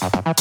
Música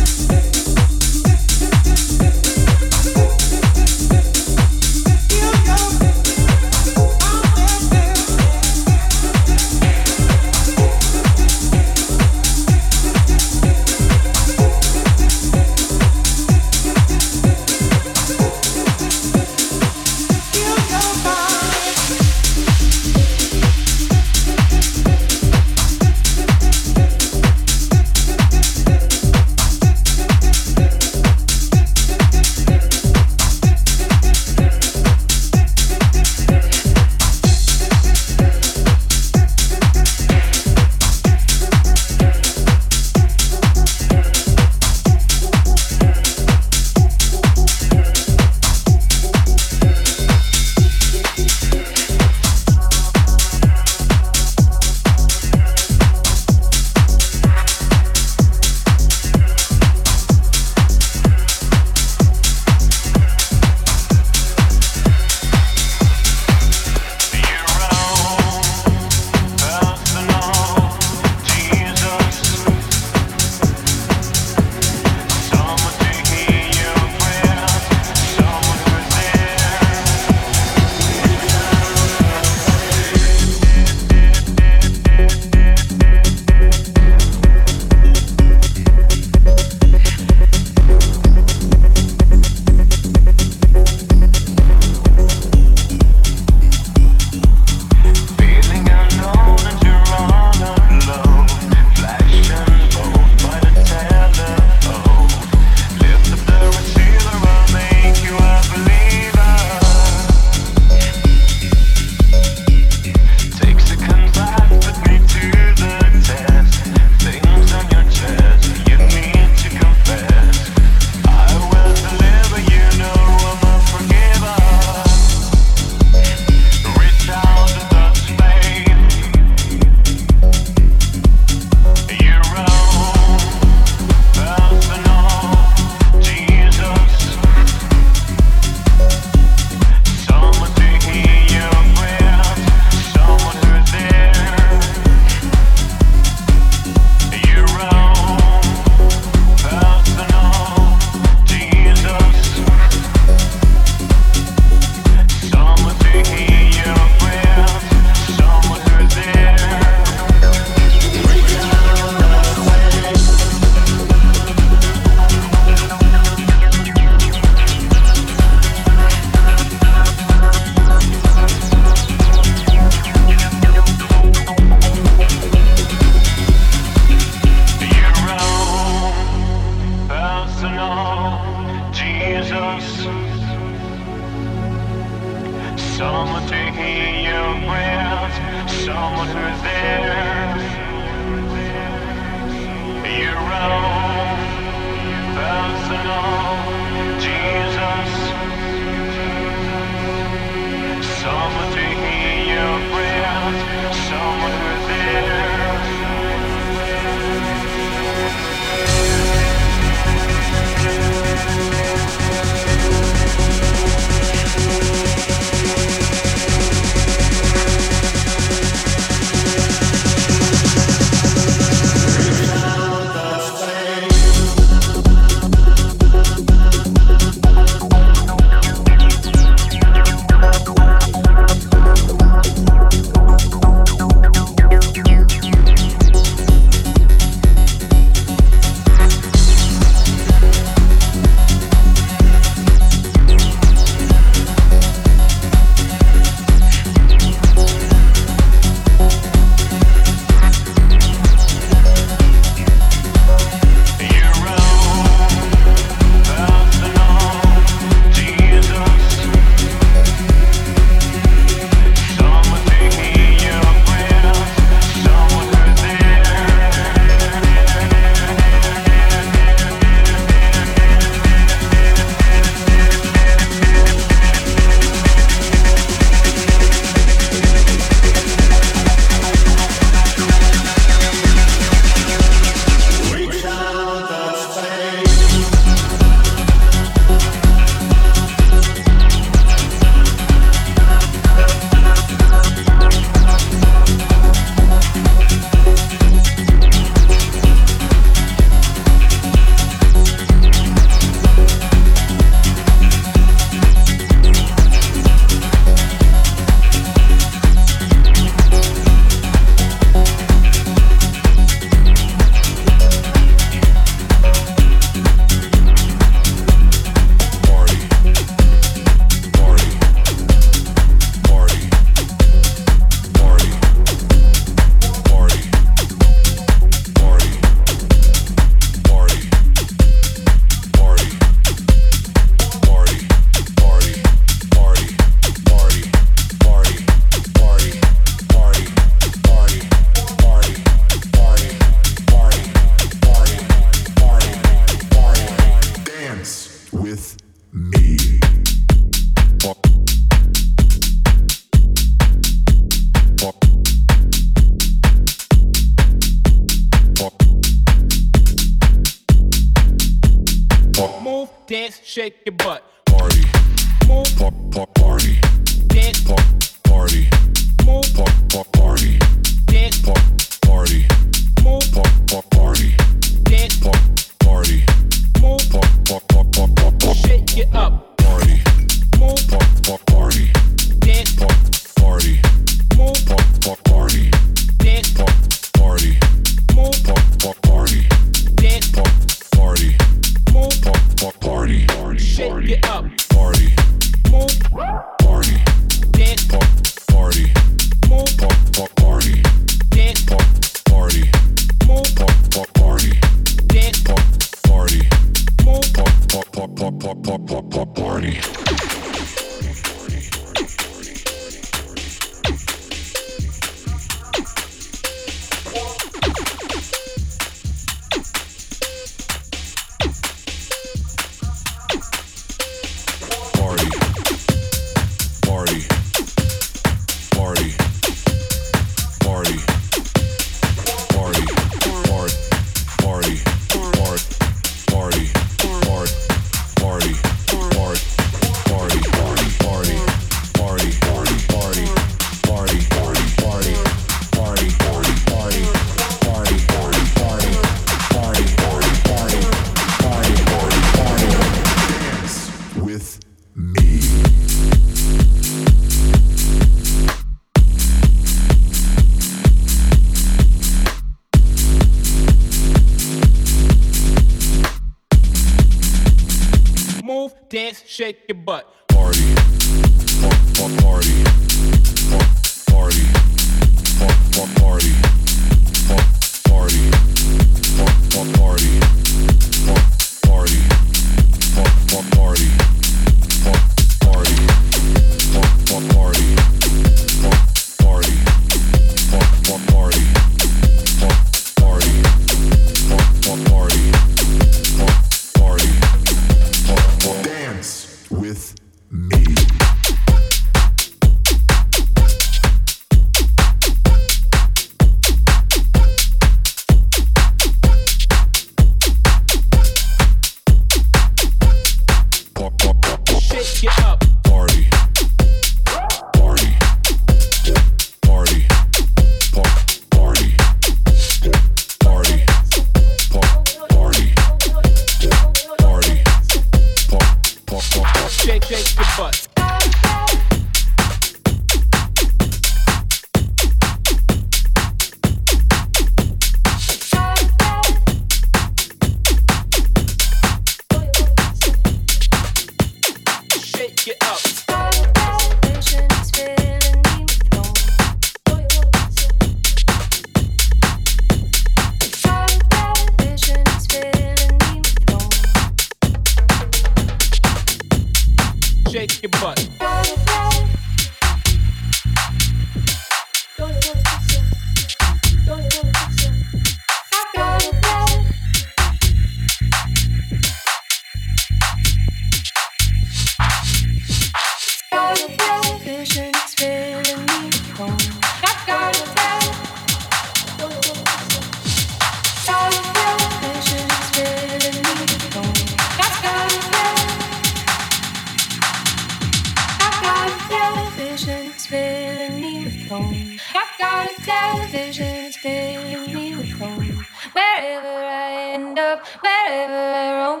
television, it's filling me with home. Wherever I end up, wherever I roam,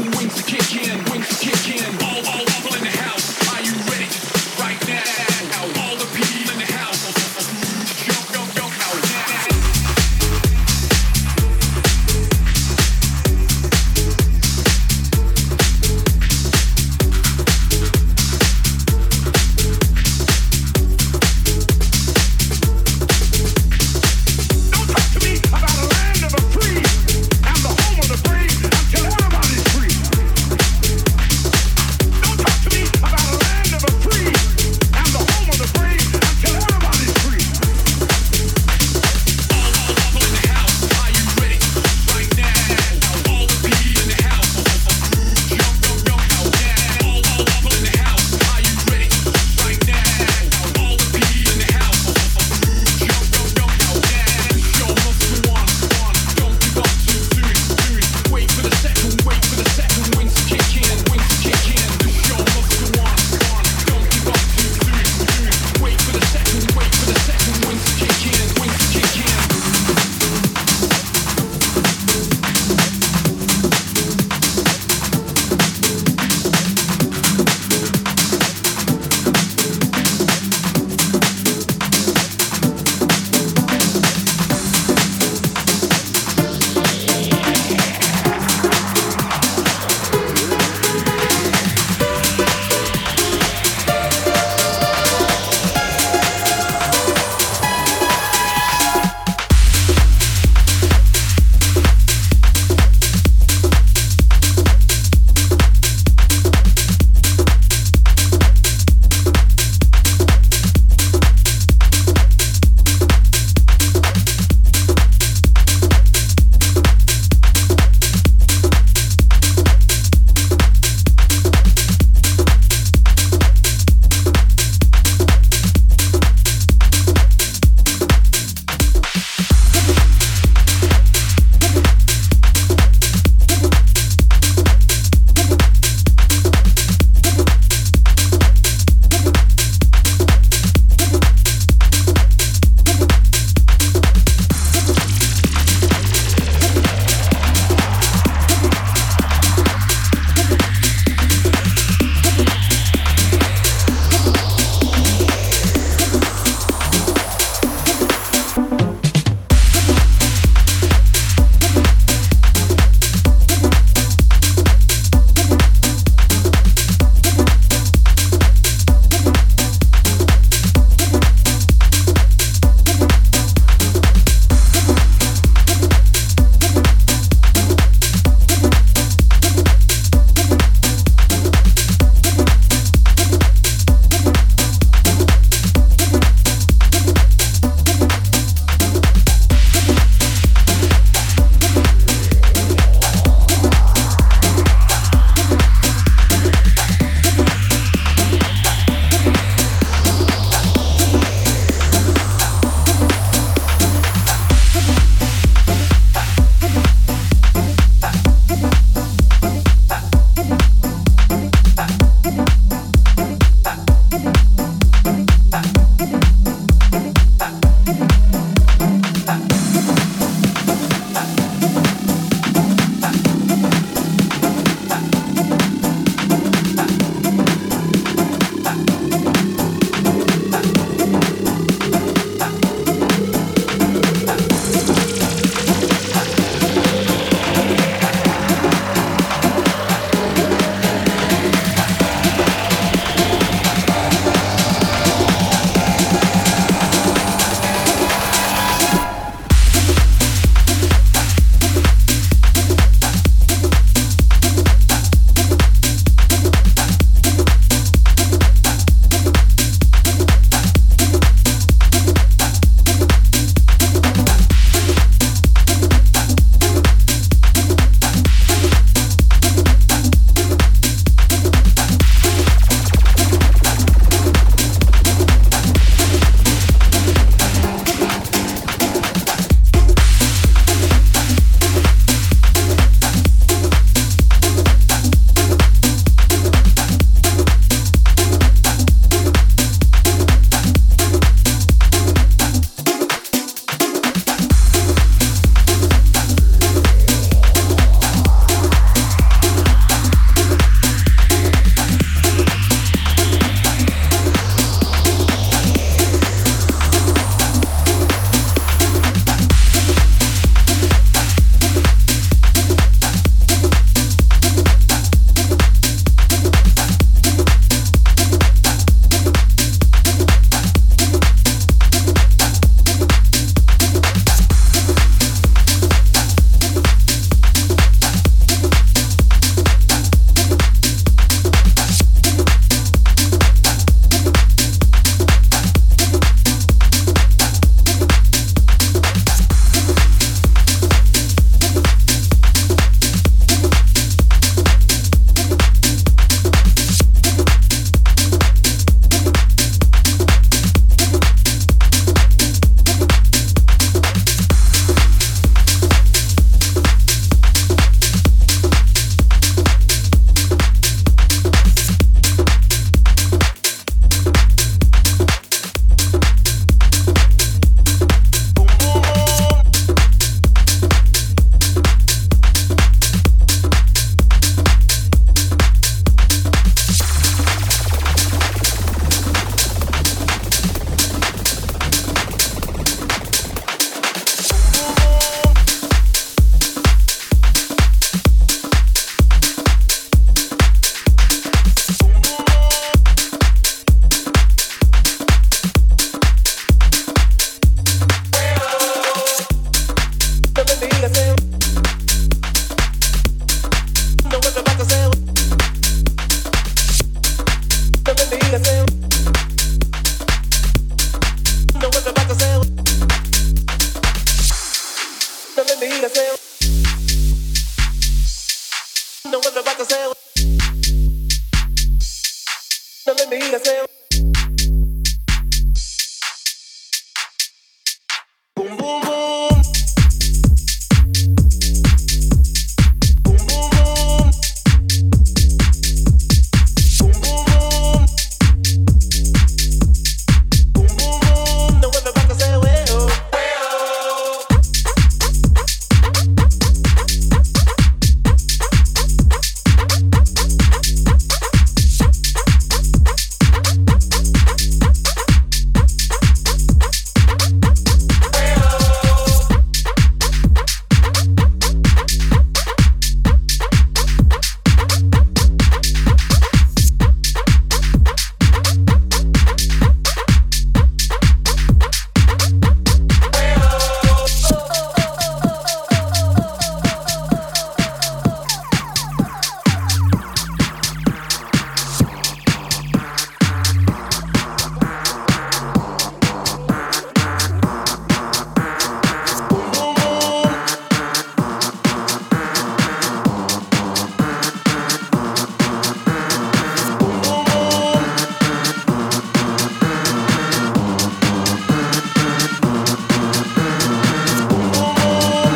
The people in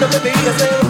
lo que te